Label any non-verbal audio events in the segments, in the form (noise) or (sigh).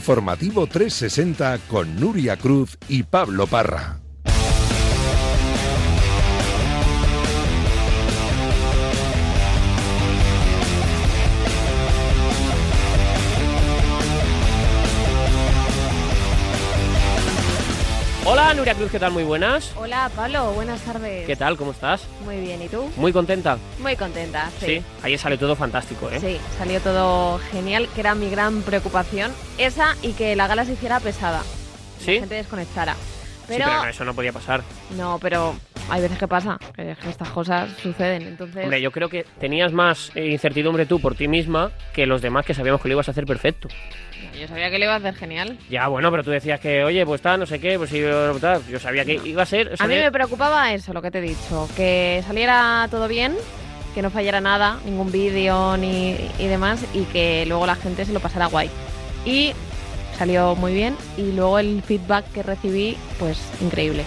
Informativo 360 con Nuria Cruz y Pablo Parra. Hola Nuria Cruz, ¿qué tal? Muy buenas. Hola Pablo, buenas tardes. ¿Qué tal? ¿Cómo estás? Muy bien, ¿y tú? Muy contenta. Muy contenta, sí. ayer salió todo fantástico, ¿eh? Sí, salió todo genial, que era mi gran preocupación. Esa y que la gala se hiciera pesada. ¿Sí? La gente desconectara. Pero, sí, pero eso no podía pasar. No, pero hay veces que pasa, que estas cosas suceden, entonces... Hombre, yo creo que tenías más incertidumbre tú por ti misma que los demás que sabíamos que lo ibas a hacer perfecto. Yo sabía que lo iba a hacer genial. Ya, bueno, pero tú decías que, oye, pues está, no sé qué, pues yo, yo sabía que iba a ser... a mí me preocupaba eso, lo que te he dicho, que saliera todo bien, que no fallara nada, ningún vídeo ni y demás, y que luego la gente se lo pasara guay. Y salió muy bien, y luego el feedback que recibí, pues increíble.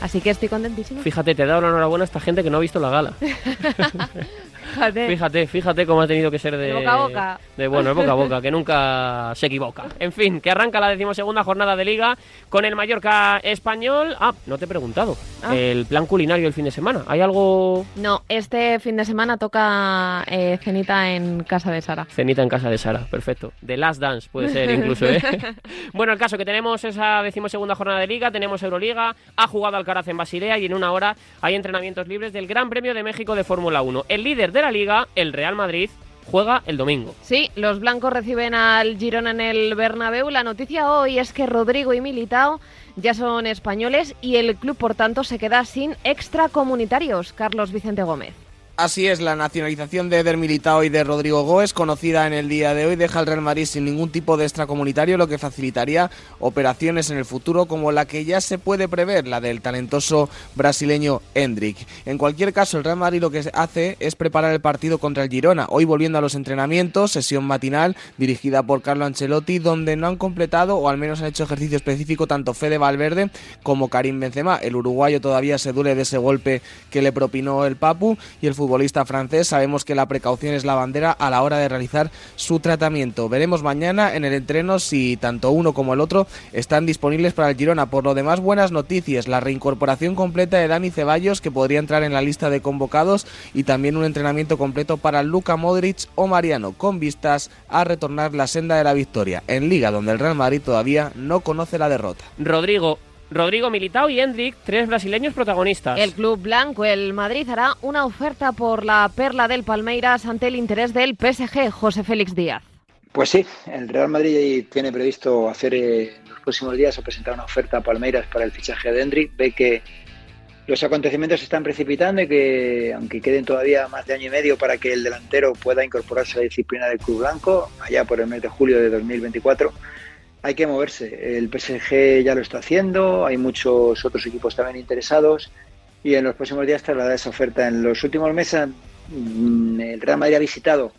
Así que estoy contentísima. Fíjate, te he dado la enhorabuena a esta gente que no ha visto la gala. (laughs) Fíjate. Fíjate, fíjate cómo ha tenido que ser de, de boca a boca. De bueno, de boca a boca, que nunca se equivoca. En fin, que arranca la decimosegunda jornada de liga con el Mallorca español. Ah, no te he preguntado. Ah. El plan culinario el fin de semana. ¿Hay algo? No, este fin de semana toca eh, cenita en casa de Sara. Cenita en casa de Sara, perfecto. The Last Dance puede ser incluso, ¿eh? (laughs) bueno, el caso que tenemos esa decimosegunda jornada de liga, tenemos Euroliga, ha jugado Alcaraz en Basilea y en una hora hay entrenamientos libres del Gran Premio de México de Fórmula 1. El líder de la liga, el Real Madrid, juega el domingo. Sí, los blancos reciben al Girona en el Bernabéu. La noticia hoy es que Rodrigo y Militao ya son españoles y el club, por tanto, se queda sin extracomunitarios. Carlos Vicente Gómez. Así es, la nacionalización de Eder Militao y de Rodrigo Góez, conocida en el día de hoy, deja al Real Madrid sin ningún tipo de extracomunitario, lo que facilitaría operaciones en el futuro como la que ya se puede prever, la del talentoso brasileño Hendrik. En cualquier caso, el Real Madrid lo que hace es preparar el partido contra el Girona, hoy volviendo a los entrenamientos, sesión matinal dirigida por Carlo Ancelotti, donde no han completado o al menos han hecho ejercicio específico tanto Fede Valverde como Karim Benzema. El uruguayo todavía se duele de ese golpe que le propinó el Papu y el futbolista francés. Sabemos que la precaución es la bandera a la hora de realizar su tratamiento. Veremos mañana en el entreno si tanto uno como el otro están disponibles para el Girona. Por lo demás, buenas noticias. La reincorporación completa de Dani Ceballos, que podría entrar en la lista de convocados, y también un entrenamiento completo para Luka Modric o Mariano, con vistas a retornar la senda de la victoria en Liga, donde el Real Madrid todavía no conoce la derrota. Rodrigo, Rodrigo Militao y Hendrik, tres brasileños protagonistas. El club blanco, el Madrid, hará una oferta por la perla del Palmeiras ante el interés del PSG, José Félix Díaz. Pues sí, el Real Madrid tiene previsto hacer eh, en los próximos días o presentar una oferta a Palmeiras para el fichaje de Hendrik. Ve que los acontecimientos se están precipitando y que, aunque queden todavía más de año y medio para que el delantero pueda incorporarse a la disciplina del club blanco, allá por el mes de julio de 2024, hay que moverse. El PSG ya lo está haciendo, hay muchos otros equipos también interesados y en los próximos días trasladará esa oferta. En los últimos meses mm, el Real Madrid ha visitado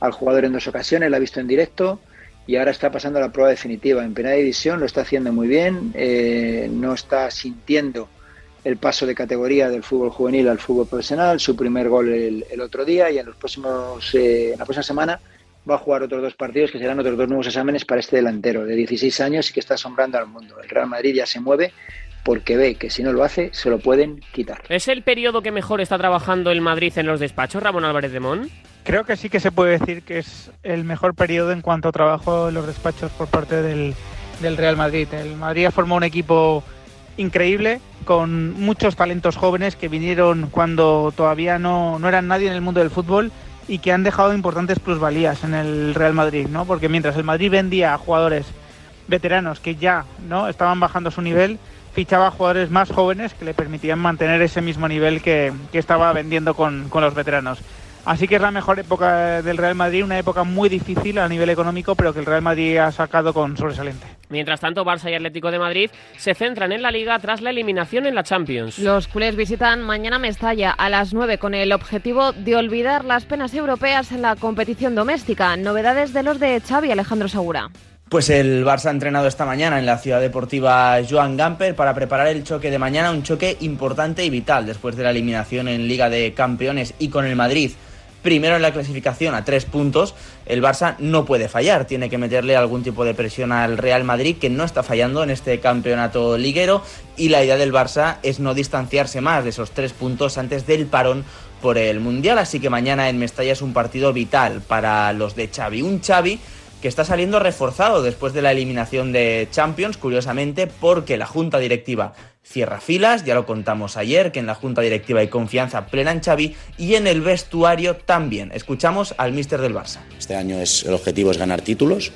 al jugador en dos ocasiones, lo ha visto en directo y ahora está pasando la prueba definitiva. En primera división lo está haciendo muy bien, eh, no está sintiendo el paso de categoría del fútbol juvenil al fútbol profesional, su primer gol el, el otro día y en los próximos, eh, en la próxima semana va a jugar otros dos partidos que serán otros dos nuevos exámenes para este delantero de 16 años y que está asombrando al mundo. El Real Madrid ya se mueve porque ve que si no lo hace se lo pueden quitar. ¿Es el periodo que mejor está trabajando el Madrid en los despachos, Ramón Álvarez de Mon? Creo que sí que se puede decir que es el mejor periodo en cuanto a trabajo en los despachos por parte del, del Real Madrid. El Madrid ha formado un equipo increíble con muchos talentos jóvenes que vinieron cuando todavía no, no eran nadie en el mundo del fútbol y que han dejado importantes plusvalías en el Real Madrid, ¿no? Porque mientras el Madrid vendía a jugadores veteranos que ya no estaban bajando su nivel, fichaba a jugadores más jóvenes que le permitían mantener ese mismo nivel que, que estaba vendiendo con, con los veteranos. Así que es la mejor época del Real Madrid, una época muy difícil a nivel económico, pero que el Real Madrid ha sacado con sobresaliente. Mientras tanto, Barça y Atlético de Madrid se centran en la Liga tras la eliminación en la Champions. Los culés visitan mañana Mestalla a las 9 con el objetivo de olvidar las penas europeas en la competición doméstica. Novedades de los de Xavi Alejandro Segura. Pues el Barça ha entrenado esta mañana en la ciudad deportiva Joan Gamper para preparar el choque de mañana, un choque importante y vital después de la eliminación en Liga de Campeones y con el Madrid primero en la clasificación a tres puntos, el Barça no puede fallar, tiene que meterle algún tipo de presión al Real Madrid que no está fallando en este campeonato liguero y la idea del Barça es no distanciarse más de esos tres puntos antes del parón por el Mundial, así que mañana en Mestalla es un partido vital para los de Xavi, un Xavi que está saliendo reforzado después de la eliminación de Champions, curiosamente, porque la junta directiva cierra filas, ya lo contamos ayer, que en la junta directiva hay confianza plena en Xavi y en el vestuario también. Escuchamos al míster del Barça. Este año es, el objetivo es ganar títulos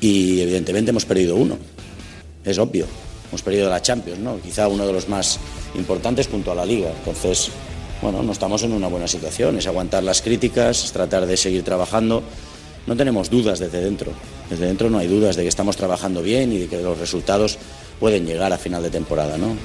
y evidentemente hemos perdido uno, es obvio. Hemos perdido la Champions, ¿no? Quizá uno de los más importantes junto a la Liga. Entonces, bueno, no estamos en una buena situación. Es aguantar las críticas, es tratar de seguir trabajando. No tenemos dudas desde dentro. Desde dentro no hay dudas de que estamos trabajando bien y de que los resultados pueden llegar a final de temporada, ¿no?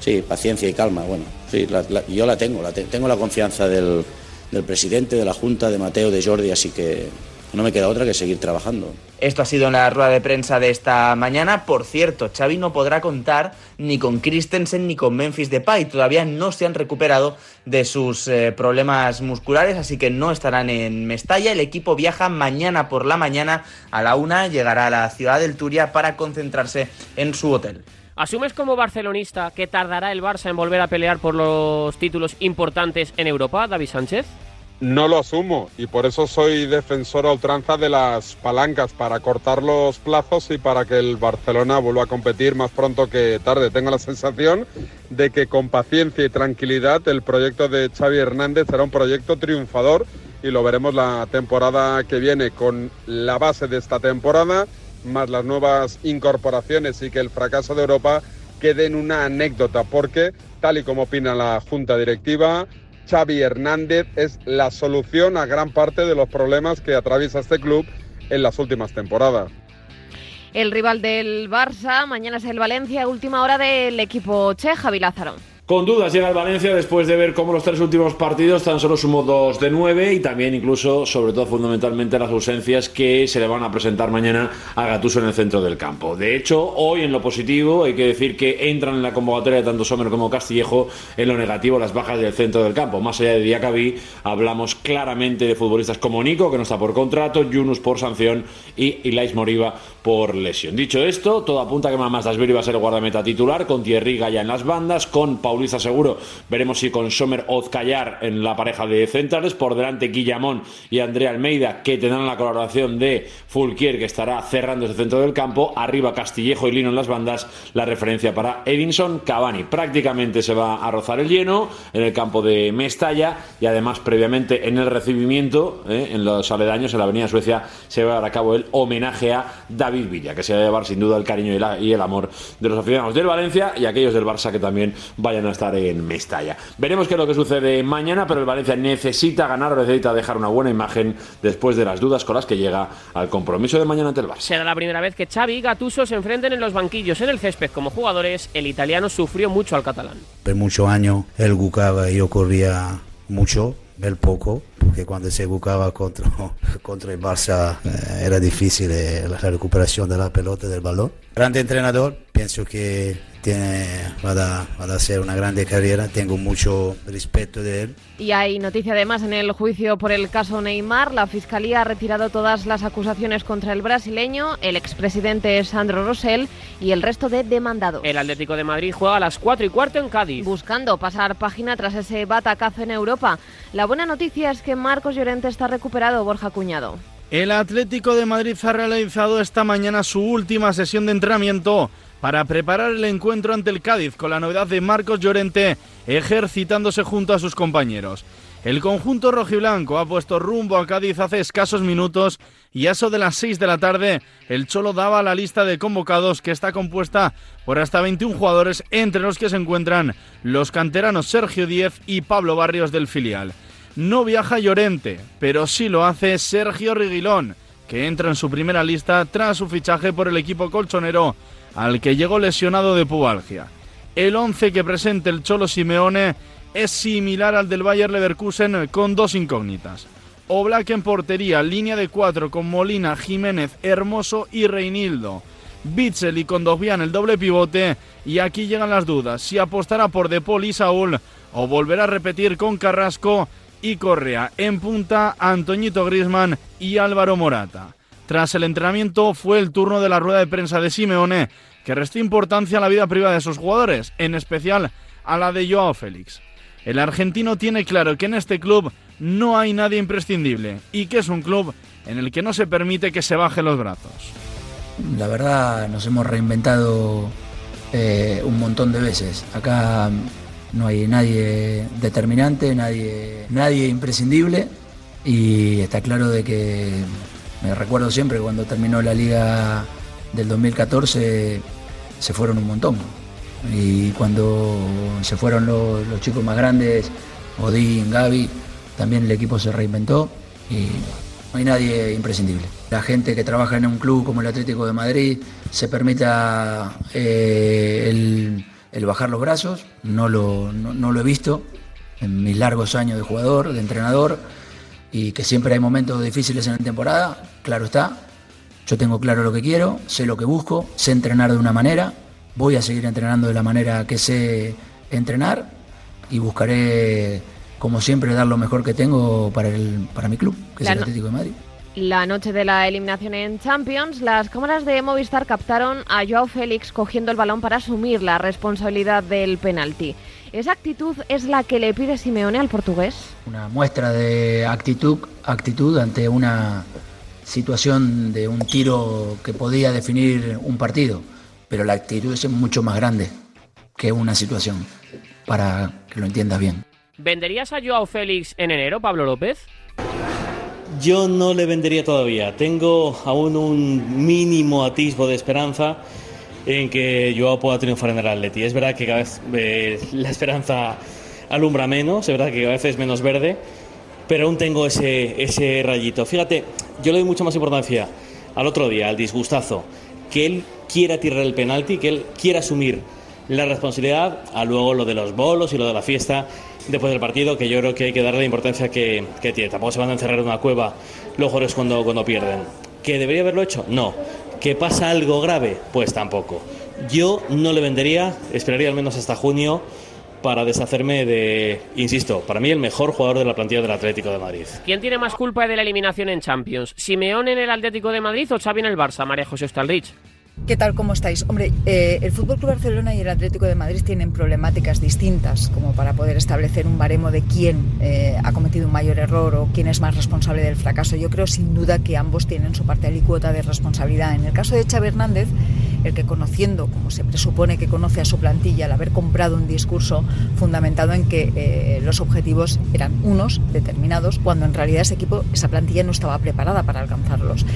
Sí, paciencia y calma. Bueno, sí, yo la tengo, tengo la confianza del, del presidente, de la Junta, de Mateo, de Jordi, así que no me queda otra que seguir trabajando. Esto ha sido en la rueda de prensa de esta mañana. Por cierto, Xavi no podrá contar ni con Christensen ni con Memphis Depay. Todavía no se han recuperado de sus eh, problemas musculares, así que no estarán en Mestalla. El equipo viaja mañana por la mañana a la una, llegará a la ciudad del Turia para concentrarse en su hotel. ¿Asumes como barcelonista que tardará el Barça en volver a pelear por los títulos importantes en Europa, David Sánchez? No lo asumo y por eso soy defensor a ultranza de las palancas para cortar los plazos y para que el Barcelona vuelva a competir más pronto que tarde. Tengo la sensación de que con paciencia y tranquilidad el proyecto de Xavi Hernández será un proyecto triunfador y lo veremos la temporada que viene con la base de esta temporada más las nuevas incorporaciones y que el fracaso de Europa quede en una anécdota porque tal y como opina la Junta Directiva Xavi Hernández es la solución a gran parte de los problemas que atraviesa este club en las últimas temporadas. El rival del Barça mañana es el Valencia, última hora del equipo Che, Javi Lázaro. Con dudas llega el Valencia después de ver cómo los tres últimos partidos tan solo sumó dos de nueve y también incluso, sobre todo fundamentalmente, las ausencias que se le van a presentar mañana a Gatuso en el centro del campo. De hecho, hoy en lo positivo hay que decir que entran en la convocatoria de tanto Sommer como Castillejo en lo negativo las bajas del centro del campo. Más allá de Diacabí, hablamos claramente de futbolistas como Nico, que no está por contrato, Yunus por sanción y Ilais Moriba por lesión. Dicho esto, todo apunta que Mamás Dasbiri va a ser guardameta titular, con Thierry Gaya en las bandas, con Paulista Seguro, veremos si con Sommer Ozcayar en la pareja de centrales, por delante Guillamón y Andrea Almeida, que tendrán la colaboración de Fulquier, que estará cerrando ese centro del campo, arriba Castillejo y Lino en las bandas, la referencia para Edinson, Cavani. Prácticamente se va a rozar el lleno en el campo de Mestalla y además previamente en el recibimiento, eh, en los aledaños, en la Avenida Suecia, se va a llevar a cabo el homenaje a David Villa, que se va a llevar sin duda el cariño y, el amor de los aficionados del Valencia y aquellos del Barça que también vayan a estar en Mestalla. Veremos qué es lo que sucede mañana, pero el Valencia necesita ganar o necesita dejar una buena imagen después de las dudas con las que llega al compromiso de mañana ante el Barça. Será la primera vez que Xavi y Gattuso se enfrenten en los banquillos en el césped como jugadores. El italiano sufrió mucho al catalán. Por muchos años él buscaba y yo corría mucho el poco, porque cuando se buscaba contra, (laughs) contra el Barça eh, era difícil eh, la recuperación de la pelota del balón. Grande entrenador, pienso que tiene, va, a, va a hacer una grande carrera, tengo mucho respeto de él. Y hay noticia además en el juicio por el caso Neymar. La Fiscalía ha retirado todas las acusaciones contra el brasileño, el expresidente Sandro Rosell y el resto de demandados. El Atlético de Madrid juega a las 4 y cuarto en Cádiz. Buscando pasar página tras ese batacazo en Europa. La buena noticia es que Marcos Llorente está recuperado, Borja Cuñado. El Atlético de Madrid ha realizado esta mañana su última sesión de entrenamiento para preparar el encuentro ante el Cádiz con la novedad de Marcos Llorente ejercitándose junto a sus compañeros. El conjunto rojiblanco ha puesto rumbo a Cádiz hace escasos minutos y a eso de las 6 de la tarde el Cholo daba la lista de convocados que está compuesta por hasta 21 jugadores entre los que se encuentran los canteranos Sergio Díez y Pablo Barrios del filial. No viaja Llorente, pero sí lo hace Sergio Riguilón, que entra en su primera lista tras su fichaje por el equipo colchonero al que llegó lesionado de pubalgia. El 11 que presenta el Cholo Simeone es similar al del Bayer Leverkusen con dos incógnitas. Oblak en portería, línea de cuatro con Molina, Jiménez, Hermoso y Reinildo. Bitzel y Condovian el doble pivote y aquí llegan las dudas si apostará por De Paul y Saúl o volverá a repetir con Carrasco y Correa. En punta, Antoñito Grisman y Álvaro Morata. Tras el entrenamiento fue el turno de la rueda de prensa de Simeone, que restó importancia a la vida privada de sus jugadores, en especial a la de Joao Félix. El argentino tiene claro que en este club no hay nadie imprescindible y que es un club en el que no se permite que se bajen los brazos. La verdad nos hemos reinventado eh, un montón de veces. Acá no hay nadie determinante, nadie, nadie imprescindible y está claro de que me recuerdo siempre cuando terminó la liga del 2014 se fueron un montón y cuando se fueron los, chicos más grandes, Odín, Gaby, también el equipo se reinventó y no hay nadie imprescindible. La gente que trabaja en un club como el Atlético de Madrid se permita eh, el, bajar los brazos, no lo, no, lo he visto en mis largos años de jugador, de entrenador, y que siempre hay momentos difíciles en la temporada, claro está. Yo tengo claro lo que quiero, sé lo que busco, sé entrenar de una manera, voy a seguir entrenando de la manera que sé entrenar y buscaré como siempre, dar lo mejor que tengo para, el, para mi club, que es el Atlético de Madrid. La noche de la eliminación en Champions, las cámaras de Movistar captaron a Joao Félix cogiendo el balón para asumir la responsabilidad del penalti. ¿Esa actitud es la que le pide Simeone al portugués? Una muestra de actitud, actitud ante una situación de un tiro que podía definir un partido, pero la actitud es mucho más grande que una situación, para que lo entiendas bien. ¿Venderías a Joao Félix en enero, Pablo López? Yo no le vendería todavía. Tengo aún un mínimo atisbo de esperanza en que Joao pueda triunfar en el Atleti. Es verdad que cada vez eh, la esperanza alumbra menos, es verdad que cada vez es menos verde, pero aún tengo ese, ese rayito. Fíjate, yo le doy mucha más importancia al otro día, al disgustazo, que él quiera tirar el penalti, que él quiera asumir la responsabilidad, a luego lo de los bolos y lo de la fiesta después del partido, que yo creo que hay que darle la importancia que, tiene. Tampoco se van a encerrar en una cueva los jugadores cuando, cuando pierden. ¿Que debería haberlo hecho? No. ¿Que pasa algo grave? Pues tampoco. Yo no le vendería, esperaría al menos hasta junio para deshacerme de, insisto, para mí el mejor jugador de la plantilla del Atlético de Madrid. ¿Quién tiene más culpa de la eliminación en Champions? ¿Simeón en el Atlético de Madrid o Xavi en el Barça, María José Stalrich? ¿Qué tal? ¿Cómo estáis? Hombre, eh, el Fútbol Club Barcelona y el Atlético de Madrid tienen problemáticas distintas, como para poder establecer un baremo de quién eh, ha cometido un mayor error o quién es más responsable del fracaso. Yo creo sin duda que ambos tienen su parte alícuota de responsabilidad. En el caso de Xavi Hernández, el que conociendo, como se presupone que conoce a su plantilla, al haber comprado un discurso fundamentado en que eh, los objetivos eran unos determinados, cuando en realidad ese equipo, esa plantilla no estaba preparada para alcanzarlos.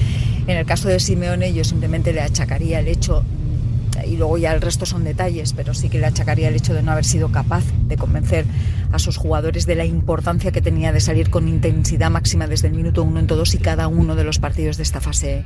En el caso de Simeone, yo simplemente le achacaría el hecho y luego ya el resto son detalles, pero sí que le achacaría el hecho de no haber sido capaz de convencer a sus jugadores de la importancia que tenía de salir con intensidad máxima desde el minuto uno en todos y cada uno de los partidos de esta fase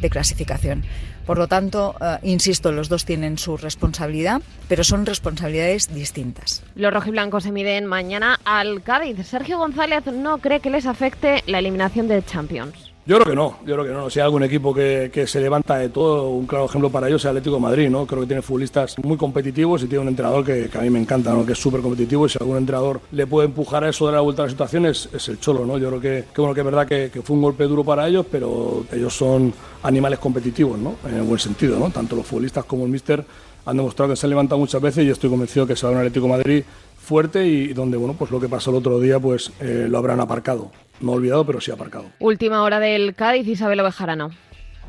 de clasificación. Por lo tanto, eh, insisto, los dos tienen su responsabilidad, pero son responsabilidades distintas. Los rojiblancos se miden mañana al Cádiz. Sergio González no cree que les afecte la eliminación de Champions. Yo creo que no, yo creo que no. Si hay algún equipo que, se levanta de todo, un claro ejemplo para ellos es Atlético Madrid, ¿no? Creo que tiene futbolistas muy competitivos y tiene un entrenador que, a mí me encanta, ¿no? Que es súper competitivo y si algún entrenador le puede empujar a eso de la vuelta a la situación es, el Cholo, ¿no? Yo creo que, bueno, que es verdad que, fue un golpe duro para ellos, pero ellos son animales competitivos, ¿no? En el buen sentido, ¿no? Tanto los futbolistas como el míster han demostrado que se han levantado muchas veces y estoy convencido que se va a un Atlético Madrid fuerte y donde, bueno, pues lo que pasó el otro día, pues eh, lo habrán aparcado no olvidado, pero sí aparcado. Última hora del Cádiz, Isabel Ovejarano.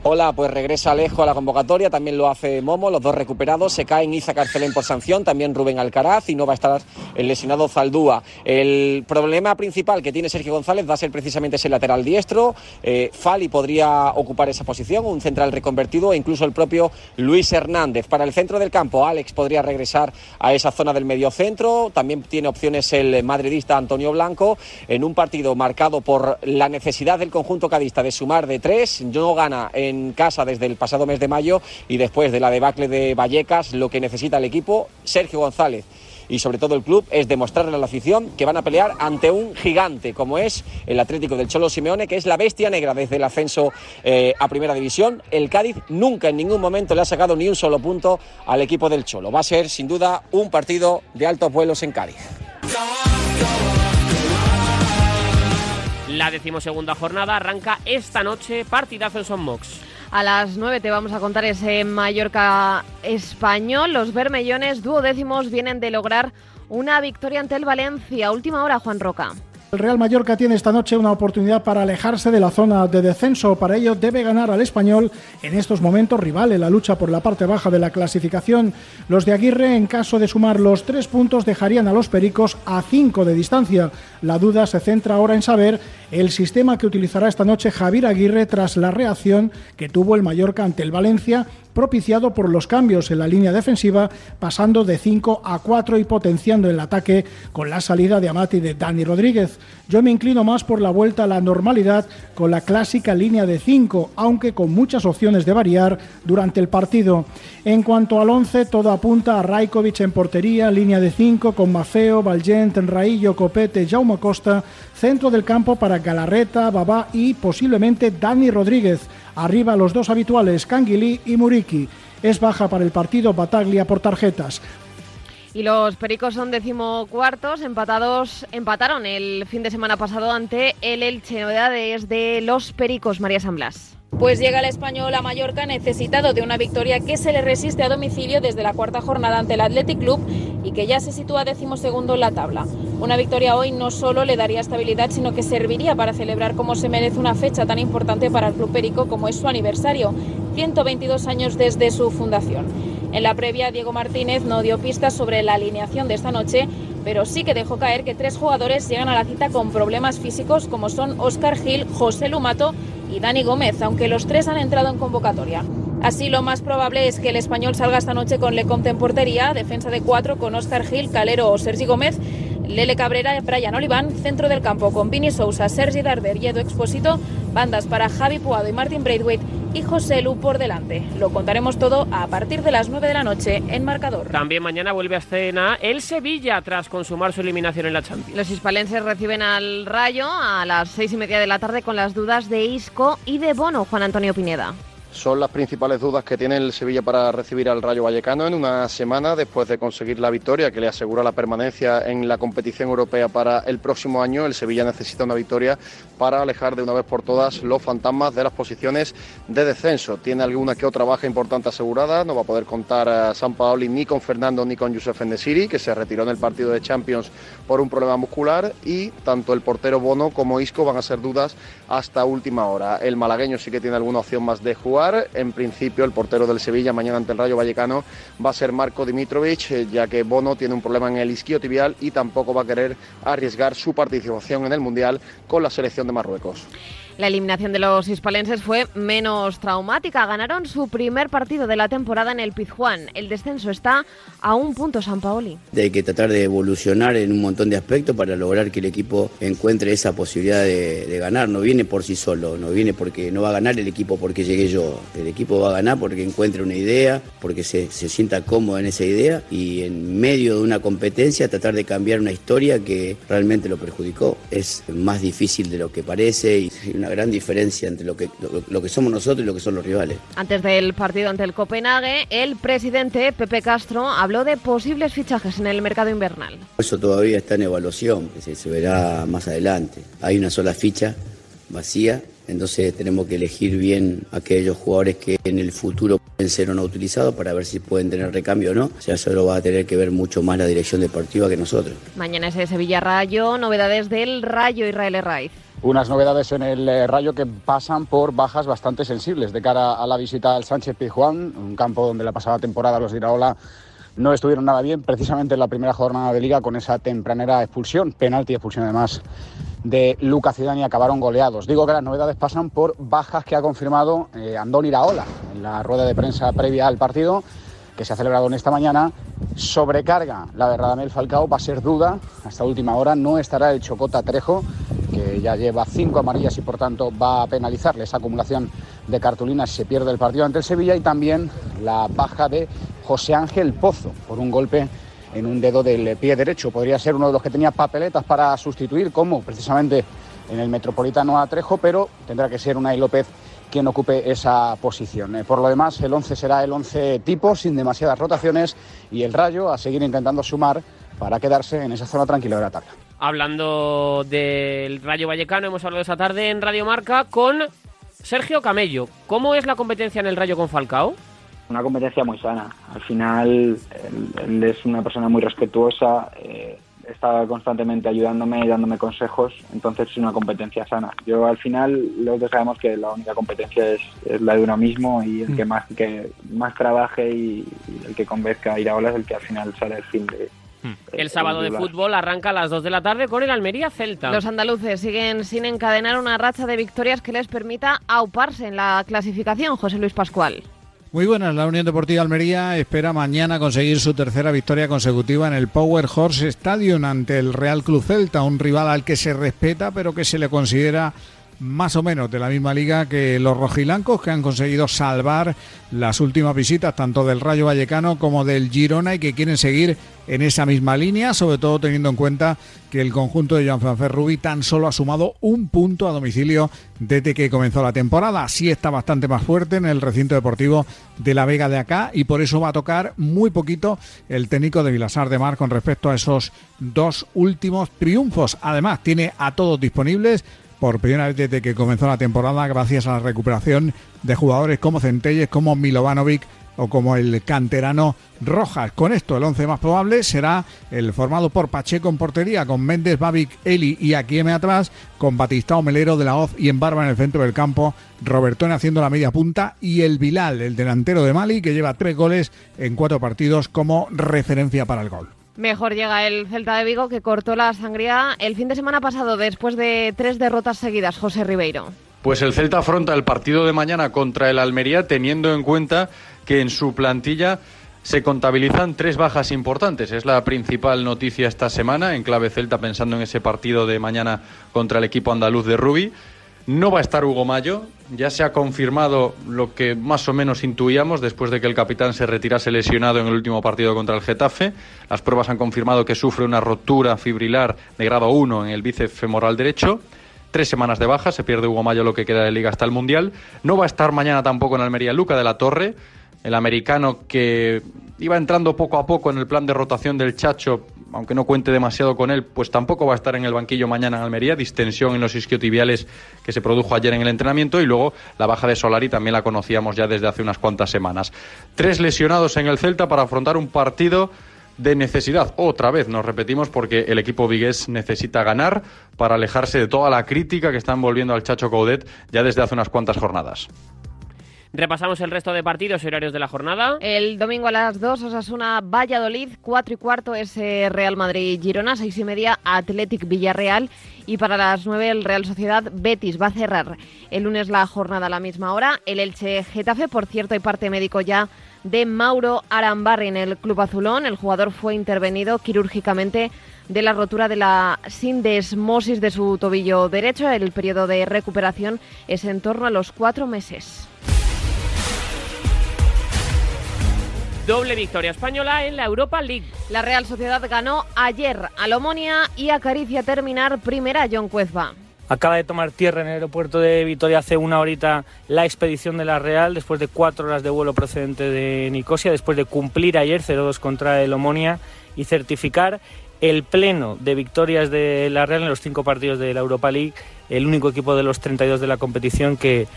Hola, pues regresa Alejo a la convocatoria, también lo hace Momo, los dos recuperados, se caen Iza Carcelén por sanción, también Rubén Alcaraz y no va a estar el lesionado Zaldúa. El problema principal que tiene Sergio González va a ser precisamente ese lateral diestro, eh, Fali podría ocupar esa posición, un central reconvertido e incluso el propio Luis Hernández. Para el centro del campo, Alex podría regresar a esa zona del medio centro, también tiene opciones el madridista Antonio Blanco, en un partido marcado por la necesidad del conjunto cadista de sumar de tres, no gana en casa desde el pasado mes de mayo y después de la debacle de Vallecas, lo que necesita el equipo, Sergio González y sobre todo el club es demostrarle a la afición que van a pelear ante un gigante como es el Atlético del Cholo Simeone, que es la bestia negra desde el ascenso eh, a Primera División. El Cádiz nunca en ningún momento le ha sacado ni un solo punto al equipo del Cholo. Va a ser sin duda un partido de altos vuelos en Cádiz. La decimosegunda jornada arranca esta noche, partidazo en Son Mox. A las 9 te vamos a contar ese Mallorca español. Los bermellones duodécimos vienen de lograr una victoria ante el Valencia. Última hora, Juan Roca. El Real Mallorca tiene esta noche una oportunidad para alejarse de la zona de descenso. Para ello debe ganar al español en estos momentos rival en la lucha por la parte baja de la clasificación. Los de Aguirre, en caso de sumar los tres puntos, dejarían a los Pericos a cinco de distancia. La duda se centra ahora en saber el sistema que utilizará esta noche Javier Aguirre tras la reacción que tuvo el Mallorca ante el Valencia propiciado por los cambios en la línea defensiva, pasando de 5 a 4 y potenciando el ataque con la salida de Amati de Dani Rodríguez. Yo me inclino más por la vuelta a la normalidad con la clásica línea de 5, aunque con muchas opciones de variar durante el partido. En cuanto al 11, todo apunta a Rajkovic en portería, línea de 5 con Mafeo, Valgent, Raillo, Copete, Jaume Costa, centro del campo para Galarreta, Babá y posiblemente Dani Rodríguez. Arriba los dos habituales, Canguilí y Muriki. Es baja para el partido Bataglia por tarjetas. Y los Pericos son decimocuartos, empatados, empataron el fin de semana pasado ante el Elche. Novedades de los Pericos, María San Blas. Pues llega el español a Mallorca necesitado de una victoria que se le resiste a domicilio desde la cuarta jornada ante el Athletic Club y que ya se sitúa decimosegundo en la tabla. Una victoria hoy no solo le daría estabilidad, sino que serviría para celebrar como se merece una fecha tan importante para el Club Perico como es su aniversario, 122 años desde su fundación. En la previa, Diego Martínez no dio pistas sobre la alineación de esta noche, pero sí que dejó caer que tres jugadores llegan a la cita con problemas físicos como son Óscar Gil, José Lumato y Dani Gómez, aunque los tres han entrado en convocatoria. Así, lo más probable es que el español salga esta noche con Lecomte en portería, defensa de cuatro con Óscar Gil, Calero o Sergi Gómez, Lele Cabrera, Brian Oliván, centro del campo con Vini Sousa, Sergi Darder y Edo Expósito, bandas para Javi Puado y Martin Braithwaite y José Lu por delante. Lo contaremos todo a partir de las 9 de la noche en Marcador. También mañana vuelve a escena el Sevilla tras consumar su eliminación en la Champions. Los hispalenses reciben al Rayo a las seis y media de la tarde con las dudas de Isco y de Bono, Juan Antonio Pineda son las principales dudas que tiene el Sevilla para recibir al Rayo Vallecano en una semana después de conseguir la victoria que le asegura la permanencia en la competición europea para el próximo año. El Sevilla necesita una victoria para alejar de una vez por todas los fantasmas de las posiciones de descenso. Tiene alguna que otra baja importante asegurada, no va a poder contar a San Paoli ni con Fernando ni con Yusef Endesiri, que se retiró en el partido de Champions por un problema muscular y tanto el portero Bono como Isco van a ser dudas hasta última hora. El malagueño sí que tiene alguna opción más de jugar en principio, el portero del Sevilla mañana ante el Rayo Vallecano va a ser Marco Dimitrovic, eh, ya que Bono tiene un problema en el isquiotibial y tampoco va a querer arriesgar su participación en el Mundial con la selección de Marruecos. La eliminación de los hispalenses fue menos traumática. Ganaron su primer partido de la temporada en el Pizjuán. El descenso está a un punto San Paoli. Hay que tratar de evolucionar en un montón de aspectos para lograr que el equipo encuentre esa posibilidad de, ganar. No viene por sí solo, no viene porque no va a ganar el equipo porque llegué yo. El equipo va a ganar porque encuentre una idea, porque se, se sienta cómodo en esa idea y en medio de una competencia tratar de cambiar una historia que realmente lo perjudicó. Es más difícil de lo que parece y una gran diferencia entre lo que, lo, que somos nosotros y lo que son los rivales. Antes del partido ante el Copenhague, el presidente Pepe Castro habló de posibles fichajes en el mercado invernal. Eso todavía está en evaluación, se, se verá más adelante. Hay una sola ficha vacía entonces tenemos que elegir bien aquellos jugadores que en el futuro pueden ser o no utilizados para ver si pueden tener recambio o no. O sea, eso lo va a tener que ver mucho más la dirección deportiva que nosotros. Mañana es Sevilla Rayo, novedades del Rayo Israel Raiz unas novedades en el eh, Rayo que pasan por bajas bastante sensibles de cara a la visita al Sánchez Pizjuán, un campo donde la pasada temporada los de Iraola no estuvieron nada bien, precisamente en la primera jornada de liga con esa tempranera expulsión, penalti expulsión además de Lucas Zidane y acabaron goleados. Digo que las novedades pasan por bajas que ha confirmado eh, Andón Iraola en la rueda de prensa previa al partido que se ha celebrado en esta mañana. Sobrecarga la de Radamel Falcao, va a ser duda hasta última hora. No estará el Chocota Trejo, ya lleva cinco amarillas y por tanto va a penalizarle esa acumulación de cartulinas se pierde el partido ante el Sevilla. Y también la baja de José Ángel Pozo por un golpe en un dedo del pie derecho. Podría ser uno de los que tenía papeletas para sustituir, como precisamente en el Metropolitano a Trejo, pero tendrá que ser Unai López quien ocupe esa posición. Eh, por lo demás, el 11 será el 11 tipo, sin demasiadas rotaciones, y el Rayo a seguir intentando sumar para quedarse en esa zona tranquila de la tabla. Hablando del Rayo Vallecano, hemos hablado esta tarde en Radio Marca con Sergio Camello. ¿Cómo es la competencia en el Rayo con Falcao? Una competencia muy sana. Al final, él, él es una persona muy respetuosa, eh, está constantemente ayudándome y dándome consejos, entonces es una competencia sana. Yo al final los dos sabemos que la única competencia es, es la de uno mismo y el que más que más trabaje y, y el que convenzca a ir a olas es el que al final sale el fin de, El sábado de fútbol arranca a las 2 de la tarde con el Almería Celta. Los andaluces siguen sin encadenar una racha de victorias que les permita auparse en la clasificación, José Luis Pascual. Muy buenas, la Unión Deportiva Almería espera mañana conseguir su tercera victoria consecutiva en el Power Horse Stadium ante el Real Club Celta, un rival al que se respeta pero que se le considera más o menos de la misma liga que los rojilancos que han conseguido salvar las últimas visitas tanto del Rayo Vallecano como del Girona y que quieren seguir en esa misma línea, sobre todo teniendo en cuenta que el conjunto de Jean-François Rubí tan solo ha sumado un punto a domicilio desde que comenzó la temporada. Sí está bastante más fuerte en el recinto deportivo de la Vega de acá y por eso va a tocar muy poquito el técnico de Vilasar de Mar con respecto a esos dos últimos triunfos. Además, tiene a todos disponibles por primera vez desde que comenzó la temporada gracias a la recuperación de jugadores como Centelles, como Milovanovic o como el canterano Rojas. Con esto el 11 más probable será el formado por Pacheco en portería, con Méndez, Babic, Eli y Akieme atrás, con Batistao, Melero de la Hoz y en Barba en el centro del campo, Robertone haciendo la media punta y el Bilal, el delantero de Mali, que lleva tres goles en cuatro partidos como referencia para el gol. Mejor llega el Celta de Vigo que cortó la sangría el fin de semana pasado después de tres derrotas seguidas, José Ribeiro. Pues el Celta afronta el partido de mañana contra el Almería teniendo en cuenta que en su plantilla se contabilizan tres bajas importantes. Es la principal noticia esta semana en clave Celta pensando en ese partido de mañana contra el equipo andaluz de Rubí. No va a estar Hugo Mayo, ya se ha confirmado lo que más o menos intuíamos después de que el capitán se retirase lesionado en el último partido contra el Getafe. Las pruebas han confirmado que sufre una rotura fibrilar de grado 1 en el bíceps femoral derecho. Tres semanas de baja, se pierde Hugo Mayo lo que queda de liga hasta el Mundial. No va a estar mañana tampoco en Almería Luca de la Torre, el americano que iba entrando poco a poco en el plan de rotación del Chacho, aunque no cuente demasiado con él, pues tampoco va a estar en el banquillo mañana en Almería, distensión en los isquiotibiales que se produjo ayer en el entrenamiento y luego la baja de Solari también la conocíamos ya desde hace unas cuantas semanas. Tres lesionados en el Celta para afrontar un partido de necesidad. Otra vez nos repetimos porque el equipo vigués necesita ganar para alejarse de toda la crítica que están volviendo al Chacho Coudet ya desde hace unas cuantas jornadas. Repasamos el resto de partidos y horarios de la jornada. El domingo a las 2, Osasuna Valladolid, 4 y cuarto es Real Madrid Girona, 6 y media Athletic Villarreal y para las 9 el Real Sociedad Betis va a cerrar el lunes la jornada a la misma hora. El Elche Getafe, por cierto, hay parte médico ya de Mauro Arambarri en el Club Azulón. El jugador fue intervenido quirúrgicamente de la rotura de la sindesmosis de su tobillo derecho. El periodo de recuperación es en torno a los cuatro meses. Doble victoria española en la Europa League. La Real Sociedad ganó ayer al Omonia y acaricia terminar primera John Cuezba. Acaba de tomar tierra en el aeropuerto de Vitoria hace una horita la expedición de la Real después de cuatro horas de vuelo procedente de Nicosia, después de cumplir ayer 0-2 contra el Omonia y certificar el pleno de victorias de la Real en los cinco partidos de la Europa League, el único equipo de los 32 de la competición que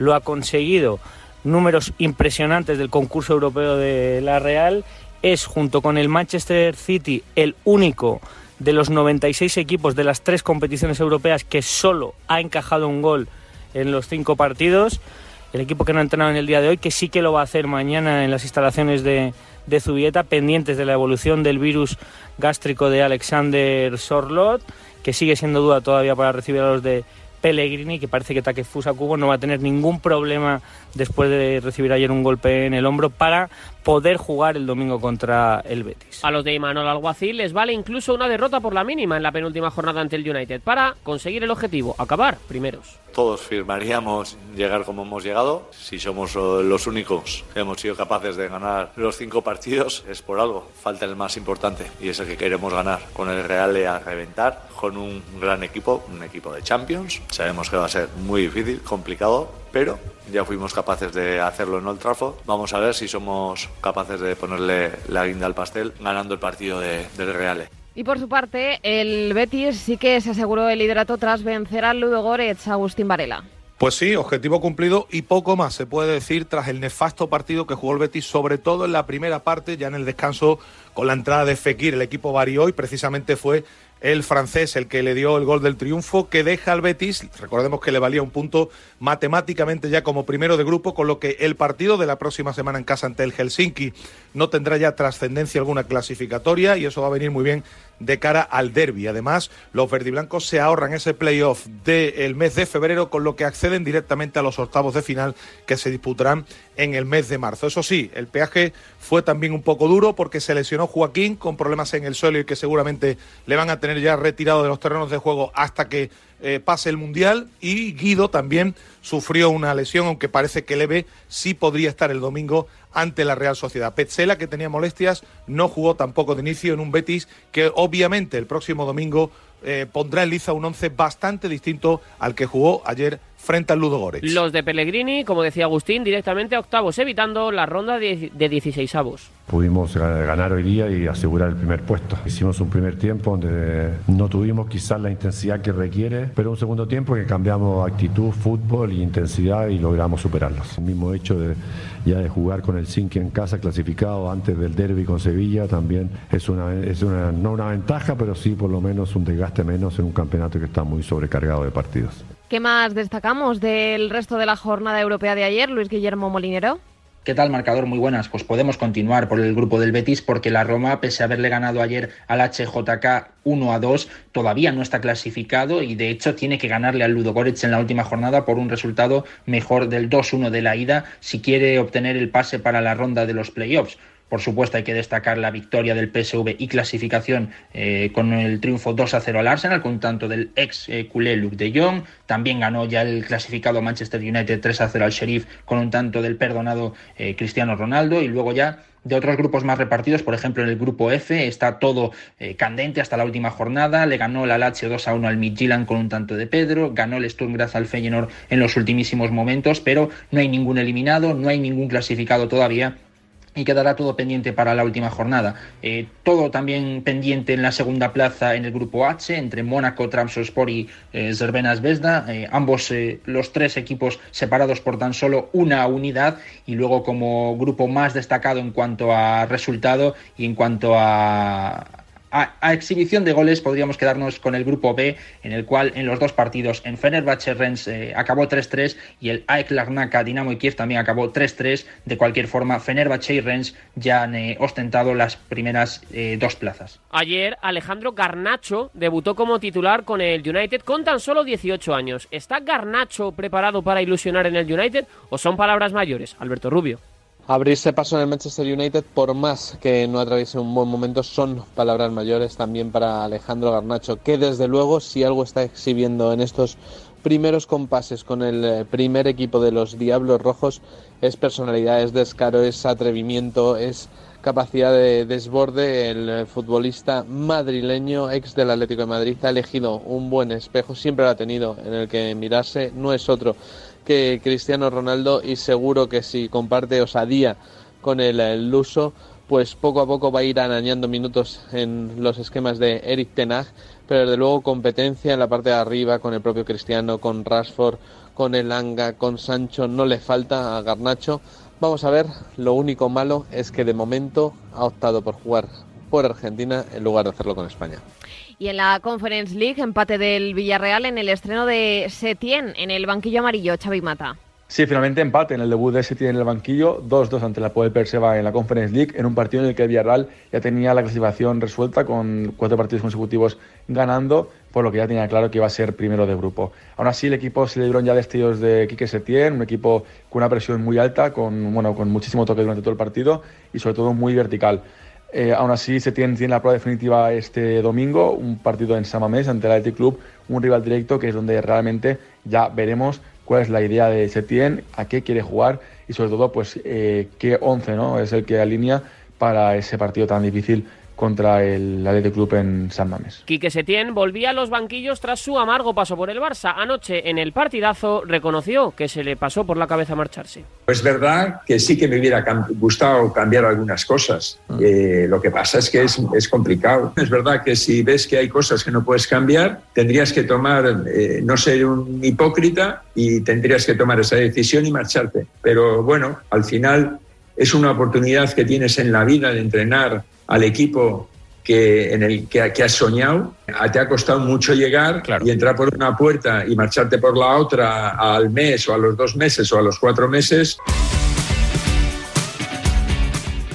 lo ha conseguido. Números impresionantes del concurso europeo de la Real. Es, junto con el Manchester City, el único de los 96 equipos de las tres competiciones europeas que solo ha encajado un gol en los cinco partidos. El equipo que no ha entrenado en el día de hoy, que sí que lo va a hacer mañana en las instalaciones de, de Zubieta, pendientes de la evolución del virus gástrico de Alexander Sorlot, que sigue siendo duda todavía para recibir a los de Pellegrini, que parece que Takefusa Kubo no va a tener ningún problema después de recibir ayer un golpe en el hombro para poder jugar el domingo contra el Betis. A los de Imanol Alguacil les vale incluso una derrota por la mínima en la penúltima jornada ante el United para conseguir el objetivo, acabar primeros. Todos firmaríamos llegar como hemos llegado. Si somos eh, los únicos que hemos sido capaces de ganar los cinco partidos, es por algo. Falta el más importante y es el que queremos ganar. Con el Real a reventar, con un gran equipo, un equipo de Champions. Sabemos que va a ser muy difícil, complicado, pero ya fuimos capaces de hacerlo en Old Trafford. Vamos a ver si somos capaces de ponerle la guinda al pastel ganando el partido de, del Real. Y por su parte, el Betis sí que se aseguró el liderato tras vencer al Ludo Goretz, Agustín Varela. Pues sí, objetivo cumplido y poco más se puede decir tras el nefasto partido que jugó el Betis, sobre todo en la primera parte, ya en el descanso con la entrada de Fekir. El equipo varió y precisamente fue el francés el que le dio el gol del triunfo que deja al Betis, recordemos que le valía un punto matemáticamente ya como primero de grupo, con lo que el partido de la próxima semana en casa ante el Helsinki no tendrá ya trascendencia alguna clasificatoria y eso va a venir muy bien de cara al derby. Además, los verdiblancos se ahorran ese playoff del mes de febrero, con lo que acceden directamente a los octavos de final que se disputarán en el mes de marzo. Eso sí, el peaje fue también un poco duro porque se lesionó Joaquín con problemas en el suelo y que seguramente le van a tener ya retirado de los terrenos de juego hasta que eh, pase el Mundial y Guido también sufrió una lesión, aunque parece que leve, sí podría estar el domingo ante la Real Sociedad. Petzela, que tenía molestias, no jugó tampoco de inicio en un Betis que obviamente el próximo domingo eh, pondrá en liza un once bastante distinto al que jugó ayer frente al Ludo Goretz. Los de Pellegrini, como decía Agustín, directamente a octavos, evitando la ronda de, de 16 avos. Pudimos ganar hoy día y asegurar el primer puesto. Hicimos un primer tiempo donde no tuvimos quizás la intensidad que requiere, pero un segundo tiempo que cambiamos actitud, fútbol y intensidad y logramos superarlos. El mismo hecho de ya de jugar con el Cinque en casa clasificado antes del derby con Sevilla también es una, es una, no una ventaja, pero sí por lo menos un desgaste menos en un campeonato que está muy sobrecargado de partidos. ¿Qué más destacamos del resto de la jornada europea de ayer, Luis Guillermo Molinero? ¿Qué tal, marcador? Muy buenas. Pues podemos continuar por el grupo del Betis porque la Roma, pese a haberle ganado ayer al HJK 1 a 2, todavía no está clasificado y de hecho tiene que ganarle al Ludogorets en la última jornada por un resultado mejor del 2-1 de la ida si quiere obtener el pase para la ronda de los playoffs. Por supuesto, hay que destacar la victoria del PSV y clasificación eh, con el triunfo 2 a 0 al Arsenal, con tanto del ex eh, culé Luke de Jong. También ganó ya el clasificado Manchester United 3 a 0 al Sheriff, con un tanto del perdonado eh, Cristiano Ronaldo. Y luego ya de otros grupos más repartidos, por ejemplo en el grupo F está todo candente hasta la última jornada, le ganó la Lazio 2 a 1 al Midtjylland con un tanto de Pedro, ganó el Sturm Graz al Feyenoord en los ultimísimos momentos, pero no hay ningún eliminado, no hay ningún clasificado todavía y quedará todo pendiente para la última jornada. Eh, todo también pendiente en la segunda plaza en el grupo H entre Mónaco, Trabzonspor y eh, Zvezda, eh, ambos eh, los tres equipos separados por tan solo una unidad y luego como grupo más destacado en cuanto a resultado y en cuanto a a, exhibición de goles podríamos quedarnos con el grupo B, en el cual en los dos partidos en Fenerbahce Rennes eh, acabó 3-3 y el AEK Larnaca Dinamo y Kiev también acabó 3-3. De cualquier forma, Fenerbahce y Rennes ya han eh, ostentado las primeras eh, dos plazas. Ayer Alejandro Garnacho debutó como titular con el United con tan solo 18 años. ¿Está Garnacho preparado para ilusionar en el United o son palabras mayores? Alberto Rubio. Abrirse paso en el Manchester United, por más que no atraviese un buen momento, son palabras mayores también para Alejandro Garnacho, que desde luego, si algo está exhibiendo en estos primeros compases con el eh, primer equipo de los Diablos Rojos, es personalidad, es descaro, es atrevimiento, es capacidad de desborde. El eh, futbolista madrileño, ex del Atlético de Madrid, ha elegido un buen espejo, siempre lo ha tenido en el que mirarse, no es otro que Cristiano Ronaldo y seguro que si comparte osadía con el, Luso, pues poco a poco va a ir arañando minutos en los esquemas de Eric Tenag, pero desde luego competencia en la parte de arriba con el propio Cristiano, con Rashford, con Elanga, con Sancho, no le falta a Garnacho. Vamos a ver, lo único malo es que de momento ha optado por jugar por Argentina en lugar de hacerlo con España. Y en la Conference League, empate del Villarreal en el estreno de Setién en el banquillo amarillo, Xavi Mata. Sí, finalmente empate en el debut de Setién en el banquillo, 2-2 ante la Poel Perseva en la Conference League, en un partido en el que el Villarreal ya tenía la clasificación resuelta con cuatro partidos consecutivos ganando, por lo que ya tenía claro que iba a ser primero de grupo. Aún así, el equipo se libró ya destellos de Quique Setién, un equipo con una presión muy alta, con, bueno, con muchísimo toque durante todo el partido y sobre todo muy vertical. Eh, aún así, se tiene, la prueba definitiva este domingo, un partido en Samamés ante el Athletic Club, un rival directo que es donde realmente ya veremos cuál es la idea de Setien, a qué quiere jugar y sobre todo pues eh, qué once ¿no? es el que alinea para ese partido tan difícil contra el Athletic Club en San Mamés. Quique Setién volvía a los banquillos tras su amargo paso por el Barça. Anoche en el partidazo reconoció que se le pasó por la cabeza marcharse. Es verdad que sí que me hubiera gustado cambiar algunas cosas. Eh, lo que pasa es que es, es, complicado. (laughs) Es verdad que si ves que hay cosas que no puedes cambiar, tendrías que tomar, eh, no ser un hipócrita y tendrías que tomar esa decisión y marcharte. Pero bueno, al final es una oportunidad que tienes en la vida de entrenar al equipo que, en el que, has soñado, te ha costado mucho llegar y entrar por una puerta y marcharte por la otra al mes o a los dos meses o a los cuatro meses.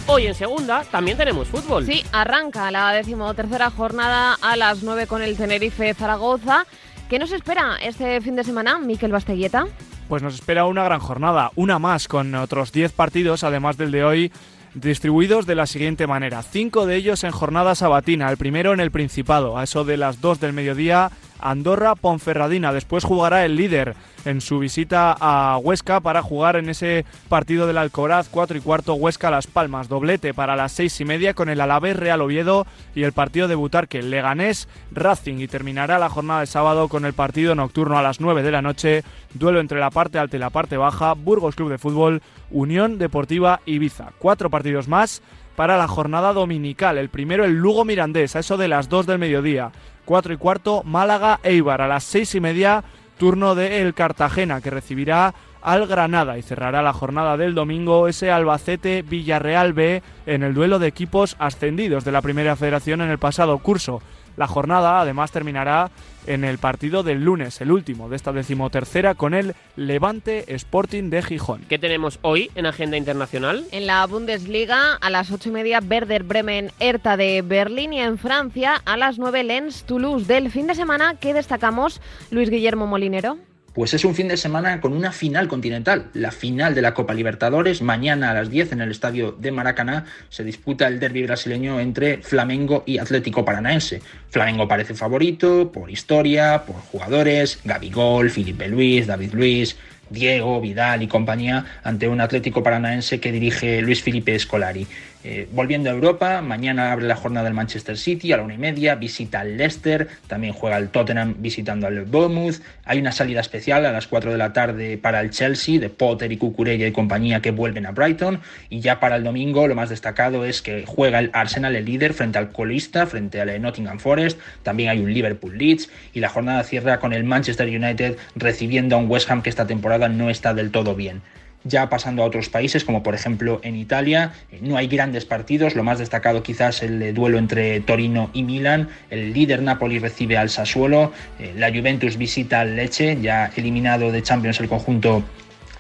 Hoy en segunda también tenemos fútbol. Sí, arranca la decimotercera jornada a las 9 con el Tenerife Zaragoza. ¿Qué nos espera este fin de semana, Miquel Basteguieta? Pues nos espera una gran jornada, una más, con otros 10 partidos, además del de hoy distribuidos de la siguiente manera. Cinco de ellos en jornada sabatina, el primero en el Principado, a eso de las 2 del mediodía, Andorra Ponferradina. Después jugará el líder en su visita a Huesca para jugar en ese partido del Alcoraz, 4 y cuarto Huesca Las Palmas, doblete para las seis y media con el Alavés Real Oviedo y el partido de Butarque, Leganés Racing y terminará la jornada de sábado con el partido nocturno a las 9 de la noche, duelo entre la parte alta y la parte baja, Burgos Club de Fútbol, Unión Deportiva Ibiza. Cuatro partidos más para la jornada dominical. El primero el Lugo Mirandés, a eso de las 2 del mediodía. 4 y cuarto Málaga Eibar a las 6 y media turno de el Cartagena, que recibirá al Granada y cerrará la jornada del domingo ese Albacete Villarreal B en el duelo de equipos ascendidos de la Primera Federación en el pasado curso. La jornada además terminará en el partido del lunes, el último de esta decimotercera, con el Levante Sporting de Gijón. ¿Qué tenemos hoy en agenda internacional? En la Bundesliga, a las ocho y media, Werder Bremen, Hertha de Berlín y en Francia, a las nueve, Lens Toulouse. Del fin de semana, ¿qué destacamos, Luis Guillermo Molinero? Pues es un fin de semana con una final continental, la final de la Copa Libertadores. Mañana a las 10 en el estadio de Maracaná se disputa el derby brasileño entre Flamengo y Atlético Paranaense. Flamengo parece favorito por historia, por jugadores, Gabigol, Felipe Luis, David Luis, Diego, Vidal y compañía ante un Atlético Paranaense que dirige Luis Felipe Scolari. Eh, volviendo a Europa, mañana abre la jornada del Manchester City a la una y media, visita al Leicester, también juega el Tottenham visitando al Bournemouth. Hay una salida especial a las 4 de la tarde para el Chelsea, de Potter y Cucurella y compañía que vuelven a Brighton. Y ya para el domingo, lo más destacado es que juega el Arsenal, el líder, frente al colista, frente al Nottingham Forest. También hay un Liverpool Leeds. Y la jornada cierra con el Manchester United recibiendo a un West Ham que esta temporada no está del todo bien. Ya pasando a otros países, como por ejemplo en Italia, eh, no hay grandes partidos. Lo más destacado quizás el duelo entre Torino y Milan. El líder Napoli recibe al Sassuolo. Eh, la Juventus visita al Leche, ya eliminado de Champions el conjunto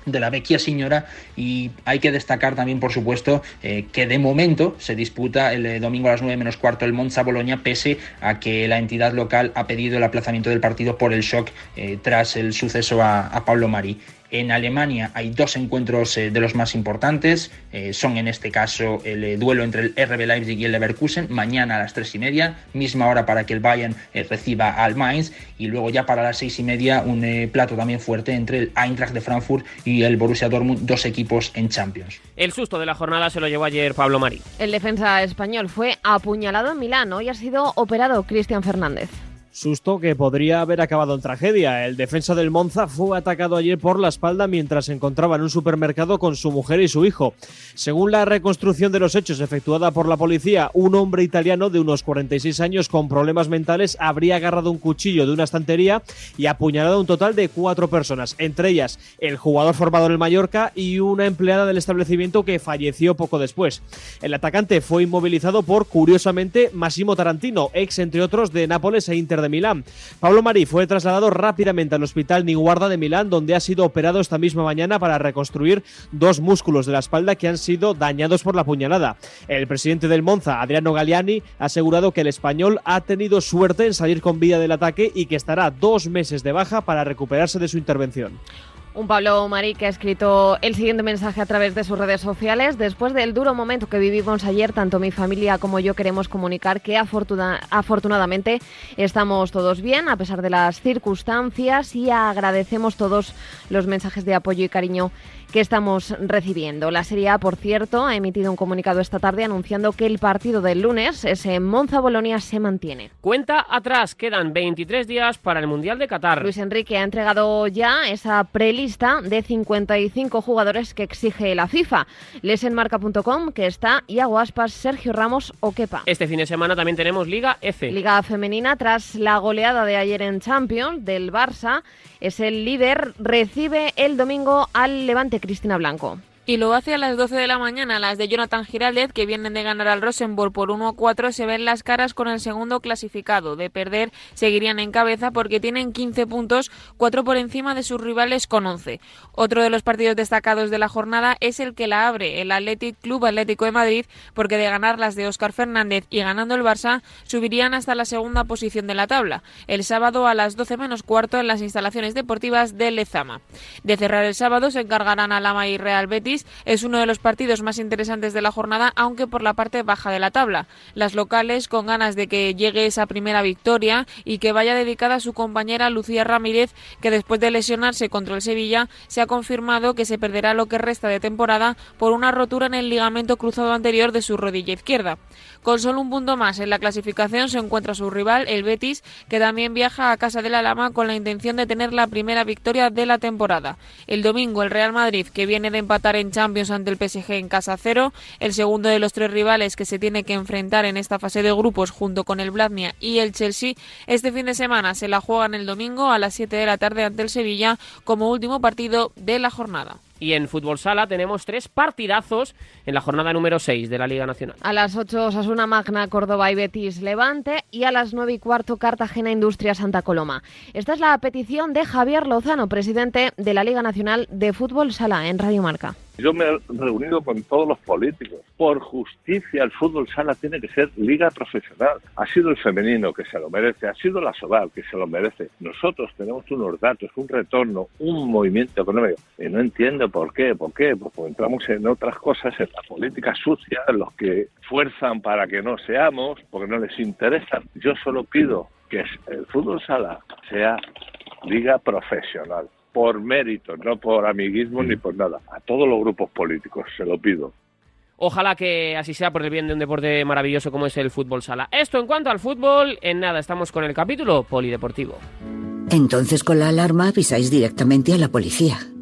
de la vecchia señora y hay que destacar también por supuesto eh, que de momento se disputa el domingo a las 9 menos cuarto el Monza Boloña pese a que la entidad local ha pedido el aplazamiento del partido por el shock tras el suceso a, a Pablo Mari en Alemania hay dos encuentros eh, de los más importantes. Eh, son en este caso el eh, duelo entre el RB Leipzig y el Leverkusen. Mañana a las tres y media, misma hora para que el Bayern reciba al Mainz. Y luego ya para las seis y media un plato también fuerte entre el Eintracht de Frankfurt y el Borussia Dortmund, dos equipos en Champions. El susto de la jornada se lo llevó ayer Pablo Mari. El defensa español fue apuñalado en Milán. Hoy ha sido operado Cristian Fernández. Susto que podría haber acabado en tragedia. El defensa del Monza fue atacado ayer por la espalda mientras se encontraba en un supermercado con su mujer y su hijo. Según la reconstrucción de los hechos efectuada por la policía, un hombre italiano de unos 46 años con problemas mentales habría agarrado un cuchillo de una estantería y apuñalado a un total de cuatro personas, entre ellas el jugador formado en el Mallorca y una empleada del establecimiento que falleció poco después. El atacante fue inmovilizado por, curiosamente, Massimo Tarantino, ex entre otros de Nápoles e Inter de Milán. Pablo Marí fue trasladado rápidamente al hospital Niguarda de Milán, donde ha sido operado esta misma mañana para reconstruir dos músculos de la espalda que han sido dañados por la puñalada. El presidente del Monza, Adriano Galliani, ha asegurado que el español ha tenido suerte en salir con vida del ataque y que estará dos meses de baja para recuperarse de su intervención. Un Pablo Marí que ha escrito el siguiente mensaje a través de sus redes sociales. Después del duro momento que vivimos ayer, tanto mi familia como yo queremos comunicar que afortunadamente estamos todos bien a pesar de las circunstancias y agradecemos todos los mensajes de apoyo y cariño que estamos recibiendo. La Serie A, por cierto, ha emitido un comunicado esta tarde anunciando que el partido del lunes, ese Monza-Bolonia, se mantiene. Cuenta atrás, quedan 23 días para el Mundial de Qatar. Luis Enrique ha entregado ya esa prelista de 55 jugadores que exige la FIFA. Lesenmarca.com, que está Iago Aspas, Sergio Ramos o Kepa. Este fin de semana también tenemos Liga F. Liga femenina, tras la goleada de ayer en Champions del Barça, es el líder, recibe el domingo al Levante Cristina Blanco. Y lo hace a las 12 de la mañana. Las de Jonathan Giraldez, que vienen de ganar al Rosenborg por 1 a 4, se ven las caras con el segundo clasificado. De perder, seguirían en cabeza porque tienen 15 puntos, 4 por encima de sus rivales con 11. Otro de los partidos destacados de la jornada es el que la abre, el Athletic Club Atlético de Madrid, porque de ganar las de Óscar Fernández y ganando el Barça, subirían hasta la segunda posición de la tabla. El sábado a las 12 menos cuarto en las instalaciones deportivas de Lezama. De cerrar el sábado se encargarán Alama y Real Betis es uno de los partidos más interesantes de la jornada, aunque por la parte baja de la tabla. Las locales con ganas de que llegue esa primera victoria y que vaya dedicada a su compañera Lucía Ramírez, que después de lesionarse contra el Sevilla se ha confirmado que se perderá lo que resta de temporada por una rotura en el ligamento cruzado anterior de su rodilla izquierda. Con solo un punto más en la clasificación se encuentra su rival, el Betis, que también viaja a casa de la Lama con la intención de tener la primera victoria de la temporada. El domingo el Real Madrid, que viene de empatar en Champions ante el PSG en casa cero, el segundo de los tres rivales que se tiene que enfrentar en esta fase de grupos junto con el Bladnia y el Chelsea, este fin de semana se la juegan el domingo a las 7 de la tarde ante el Sevilla como último partido de la jornada. Y en Fútbol Sala tenemos tres partidazos en la jornada número 6 de la Liga Nacional. A las 8 Osasuna Magna, Córdoba y Betis Levante y a las 9 y cuarto Cartagena Industria Santa Coloma. Esta es la petición de Javier Lozano, presidente de la Liga Nacional de Fútbol Sala en Radio Marca. Yo me he reunido con todos los políticos. Por justicia, el fútbol sala tiene que ser liga profesional. Ha sido el femenino que se lo merece, ha sido la Sobal que se lo merece. Nosotros tenemos unos datos, un retorno, un movimiento económico. Y no entiendo por qué, por qué, pues porque entramos en otras cosas, en la política sucia, los que fuerzan para que no seamos, porque no les interesa. Yo solo pido que el fútbol sala sea liga profesional por mérito, no por amiguismo ni por nada. A todos los grupos políticos, se lo pido. Ojalá que así sea por el bien de un deporte maravilloso como es el fútbol sala. Esto en cuanto al fútbol, en nada, estamos con el capítulo polideportivo. Entonces con la alarma avisáis directamente a la policía.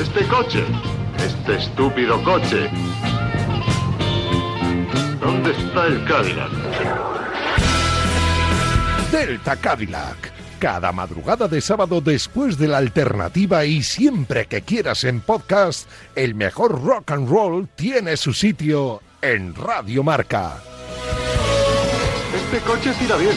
Este coche. Este estúpido coche. ¿Dónde está el Cadillac? Delta Cadillac. Cada madrugada de sábado después de la alternativa y siempre que quieras en podcast, el mejor rock and roll tiene su sitio en Radio Marca. Este coche tira bien.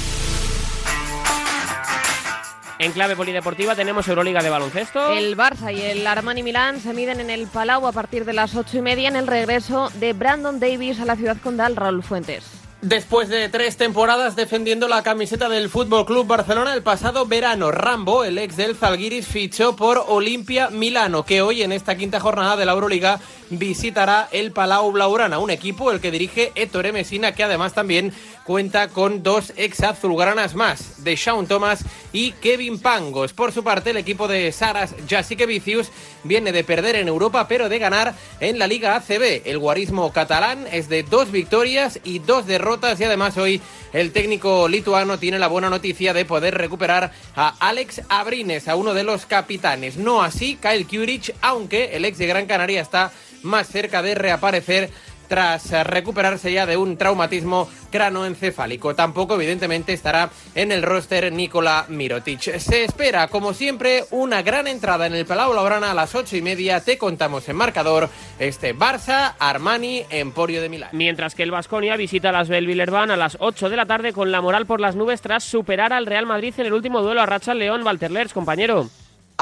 En clave polideportiva tenemos Euroliga de baloncesto. El Barça y el Armani Milán se miden en el Palau a partir de las ocho y media en el regreso de Brandon Davis a la ciudad condal Raúl Fuentes. Después de tres temporadas defendiendo la camiseta del Fútbol Club Barcelona el pasado verano, Rambo, el ex del Zalgiris, fichó por Olimpia Milano, que hoy en esta quinta jornada de la Euroliga visitará el Palau Blaugrana, un equipo el que dirige Ettore Messina, que además también cuenta con dos ex azulgranas más, de Sean Thomas y Kevin Pangos. Por su parte, el equipo de Saras Jasikevicius viene de perder en Europa, pero de ganar en la Liga ACB. El guarismo catalán es de dos victorias y dos derrotas y además hoy el técnico lituano tiene la buena noticia de poder recuperar a Alex Abrines, a uno de los capitanes. No así Kyle Kurich, aunque el ex de Gran Canaria está más cerca de reaparecer tras eh, recuperarse ya de un traumatismo cranoencefálico. Tampoco, evidentemente, estará en el roster Nikola Mirotic. Se espera, como siempre, una gran entrada en el Palau Labrana a las ocho y media. Te contamos en marcador este Barça, Armani, Emporio de Milán. Mientras que el Vasconia visita las Belvillerban a las 8 de la tarde con la moral por las nubes tras superar al Real Madrid en el último duelo a Racha León. Walter Lers, compañero.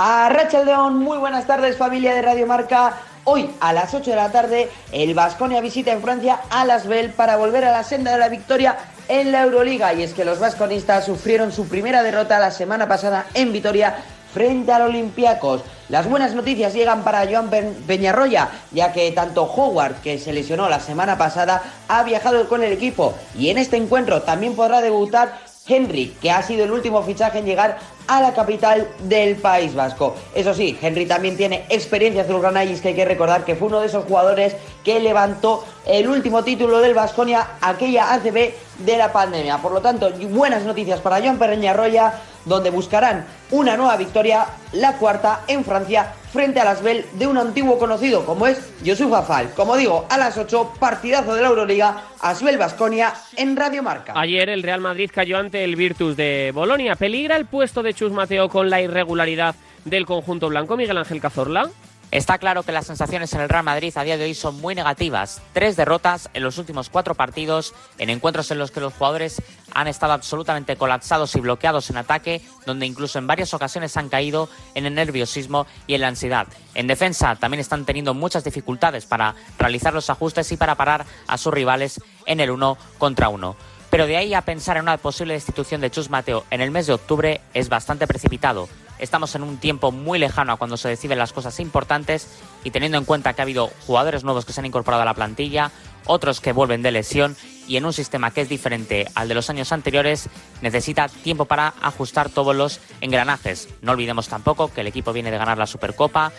A Rachel León, muy buenas tardes familia de Radio Marca. Hoy a las 8 de la tarde el Vasconia visita en Francia a Las Bell para volver a la senda de la victoria en la Euroliga. Y es que los vasconistas sufrieron su primera derrota la semana pasada en Vitoria frente al Olympiacos. Las buenas noticias llegan para Joan Peñarroya, ya que tanto Howard, que se lesionó la semana pasada, ha viajado con el equipo y en este encuentro también podrá debutar Henry, que ha sido el último fichaje en llegar a la capital del País Vasco. Eso sí, Henry también tiene experiencia azulgrana y es que hay que recordar que fue uno de esos jugadores que levantó el último título del Vasconia, aquella ACB de la pandemia. Por lo tanto, buenas noticias para John Perreña Roya, donde buscarán una nueva victoria, la cuarta en Francia, frente a las Bell de un antiguo conocido como es Josu Fafal. Como digo, a las 8, partidazo de la Euroliga, Asbel Basconia en Radio Marca. Ayer el Real Madrid cayó ante el Virtus de Bolonia. ¿Peligra el puesto de Chus Mateo con la irregularidad del conjunto blanco, Miguel Ángel Cazorla? Está claro que las sensaciones en el Real Madrid a día de hoy son muy negativas. Tres derrotas en los últimos cuatro partidos, en encuentros en los que los jugadores han estado absolutamente colapsados y bloqueados en ataque, donde incluso en varias ocasiones han caído en el nerviosismo y en la ansiedad. En defensa también están teniendo muchas dificultades para realizar los ajustes y para parar a sus rivales en el uno contra uno. Pero de ahí a pensar en una posible destitución de Chus Mateo en el mes de octubre es bastante precipitado. Estamos en un tiempo muy lejano a cuando se deciden las cosas importantes y teniendo en cuenta que ha habido jugadores nuevos que se han incorporado a la plantilla, otros que vuelven de lesión y en un sistema que es diferente al de los años anteriores, necesita tiempo para ajustar todos los engranajes. No olvidemos tampoco que el equipo viene de ganar la Supercopa,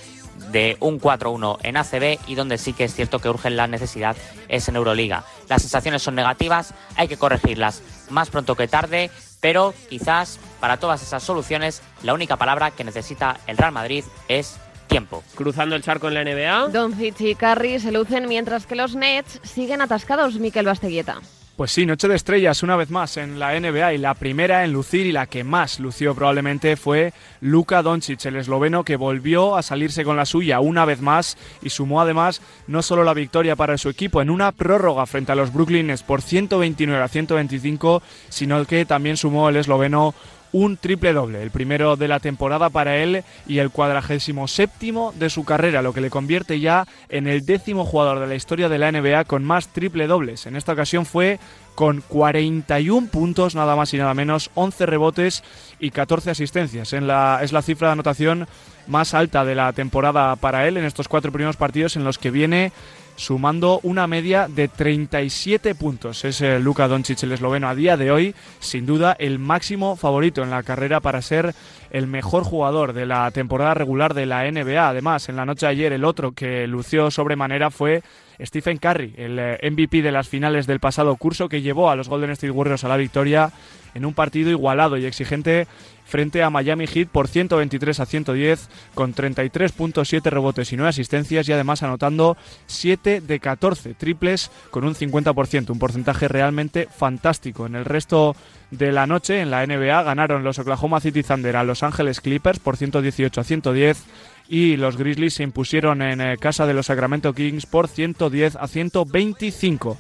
de un 4-1 en ACB y donde sí que es cierto que urge la necesidad es en Euroliga. Las sensaciones son negativas, hay que corregirlas más pronto que tarde, pero quizás para todas esas soluciones la única palabra que necesita el Real Madrid es tiempo. Cruzando el charco en la NBA. Doncic y Curry se lucen mientras que los Nets siguen atascados, Miquel Basteguieta. Pues sí, noche de estrellas una vez más en la NBA y la primera en lucir y la que más lució probablemente fue Luka Doncic, el esloveno que volvió a salirse con la suya una vez más y sumó además no solo la victoria para su equipo en una prórroga frente a los Brooklyn por 129 a 125, sino que también sumó el esloveno un triple doble, el primero de la temporada para él y el cuadragésimo séptimo de su carrera, lo que le convierte ya en el décimo jugador de la historia de la NBA con más triple dobles. En esta ocasión fue con 41 puntos, nada más y nada menos, 11 rebotes y 14 asistencias. En la, es la cifra de anotación más alta de la temporada para él en estos cuatro primeros partidos en los que viene sumando una media de 37 puntos. Es eh, Luka Doncic, el esloveno, a día de hoy, sin duda, el máximo favorito en la carrera para ser el mejor jugador de la temporada regular de la NBA. Además, en la noche de ayer, el otro que lució sobremanera fue Stephen Curry, el eh, MVP de las finales del pasado curso que llevó a los Golden State Warriors a la victoria en un partido igualado y exigente frente a Miami Heat por 123 a 110 con 33.7 rebotes y 9 asistencias y además anotando 7 de 14 triples con un 50%, un porcentaje realmente fantástico. En el resto de la noche en la NBA ganaron los Oklahoma City Thunder a Los Ángeles Clippers por 118 a 110 y los Grizzlies se impusieron en eh, casa de los Sacramento Kings por 110 a 125.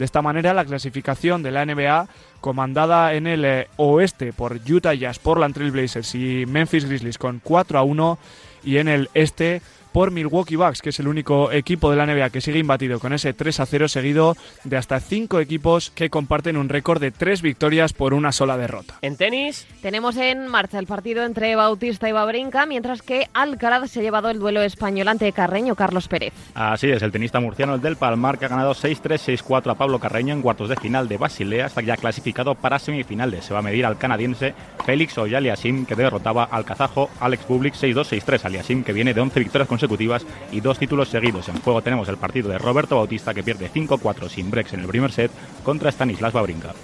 De esta manera, la clasificación de la NBA, comandada en el eh, oeste por Utah Jazz, Portland Trail Blazers y Memphis Grizzlies con 4 a 1, y en el este por Milwaukee Bucks, que es el único equipo de la NBA que sigue imbatido con ese 3 a 0 seguido de hasta 5 equipos que comparten un récord de 3 victorias por una sola derrota. En tenis tenemos en marcha el partido entre Bautista y Babrinca, mientras que Alcaraz se ha llevado el duelo español ante Carreño Carlos Pérez. Así es, el tenista murciano el del Palmar que ha ganado 6-3, 6-4 a Pablo Carreño en cuartos de final de Basilea, está ya clasificado para semifinales. Se va a medir al canadiense Félix Oyaliasim que derrotaba al kazajo Alex Bublik 6-2, 6-3. Aliasim que viene de 11 victorias consecutivas consecutivas y dos títulos seguidos. En juego tenemos el partido de Roberto Bautista que pierde 5-4 sin breaks en el primer set contra Stanislas Wawrinka.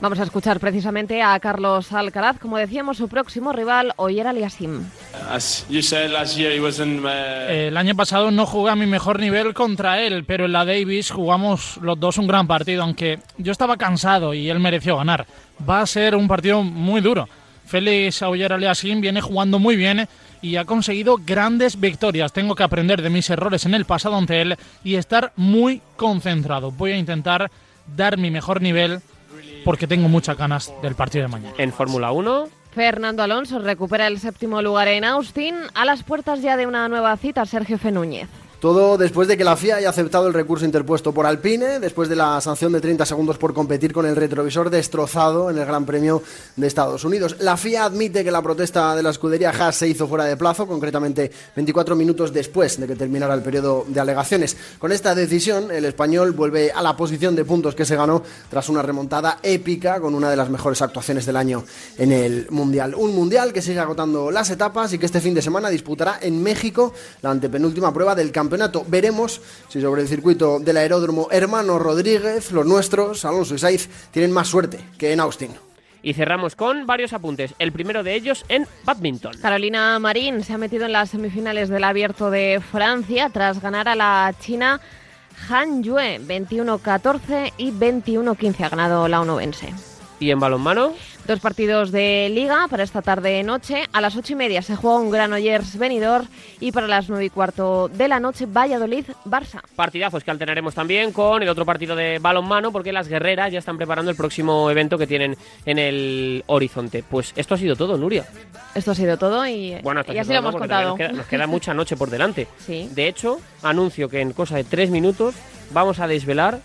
Vamos a escuchar precisamente a Carlos Alcaraz, como decíamos, su próximo rival, Oyer Aliasim. El año pasado no jugué a mi mejor nivel contra él, pero en la Davis jugamos los dos un gran partido, aunque yo estaba cansado y él mereció ganar. Va a ser un partido muy duro. Félix Auger Aliasim viene jugando muy bien y ha conseguido grandes victorias. Tengo que aprender de mis errores en el pasado ante él y estar muy concentrado. Voy a intentar dar mi mejor nivel porque tengo muchas ganas del partido de mañana. En Fórmula 1. Fernando Alonso recupera el séptimo lugar en Austin a las puertas ya de una nueva cita, Sergio Fenúñez. Todo después de que la FIA haya aceptado el recurso interpuesto por Alpine, después de la sanción de 30 segundos por competir con el retrovisor destrozado en el Gran Premio de Estados Unidos. La FIA admite que la protesta de la escudería Haas se hizo fuera de plazo, concretamente 24 minutos después de que terminara el periodo de alegaciones. Con esta decisión, el español vuelve a la posición de puntos que se ganó tras una remontada épica con una de las mejores actuaciones del año en el Mundial. Un Mundial que sigue agotando las etapas y que este fin de semana disputará en México la antepenúltima prueba del campeonato campeonato. Veremos si sobre el circuito del aeródromo Hermano Rodríguez, los nuestros, Alonso y Saiz, tienen más suerte que en Austin. Y cerramos con varios apuntes. El primero de ellos en badminton. Carolina Marín se ha metido en las semifinales del Abierto de Francia tras ganar a la China Han Yue 21-14 y 21-15. Ha ganado la onubense. ¿Y en balonmano? Dos partidos de liga para esta tarde noche. A las ocho y media se juega un Granollers venidor y para las nueve y cuarto de la noche Valladolid-Barça. Partidazos que alternaremos también con el otro partido de balonmano porque las guerreras ya están preparando el próximo evento que tienen en el horizonte. Pues esto ha sido todo, Nuria. Esto ha sido todo y, bueno, y así lo hemos contado. Nos queda, nos queda mucha noche por delante. (laughs) Sí. De hecho, anuncio que en cosa de tres minutos vamos a desvelar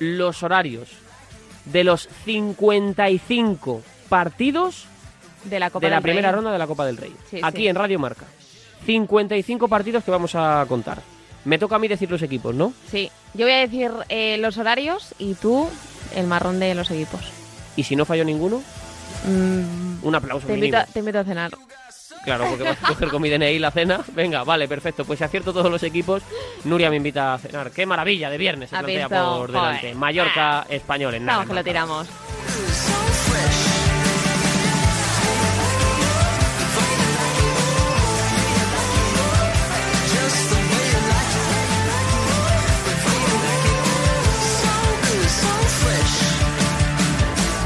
los horarios de los 55 partidos de la, Copa de la primera Rey. ronda de la Copa del Rey. Sí, Aquí sí. en Radio Marca. 55 partidos que vamos a contar. Me toca a mí decir los equipos, ¿no? Sí, yo voy a decir eh, los horarios y tú el marrón de los equipos. Y si no fallo ninguno, Mm, un aplauso te, mínimo. invito, a- te invito a cenar. Claro, porque vas a coger con mi DNI la cena. Venga, vale, perfecto. Pues si acierto todos los equipos, Nuria me invita a cenar. Qué maravilla de viernes se ¿Has plantea visto? por delante. Joder. Mallorca, español en nada. Vamos, que lo tiramos.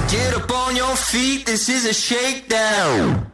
Get up on your feet, this is a shakedown.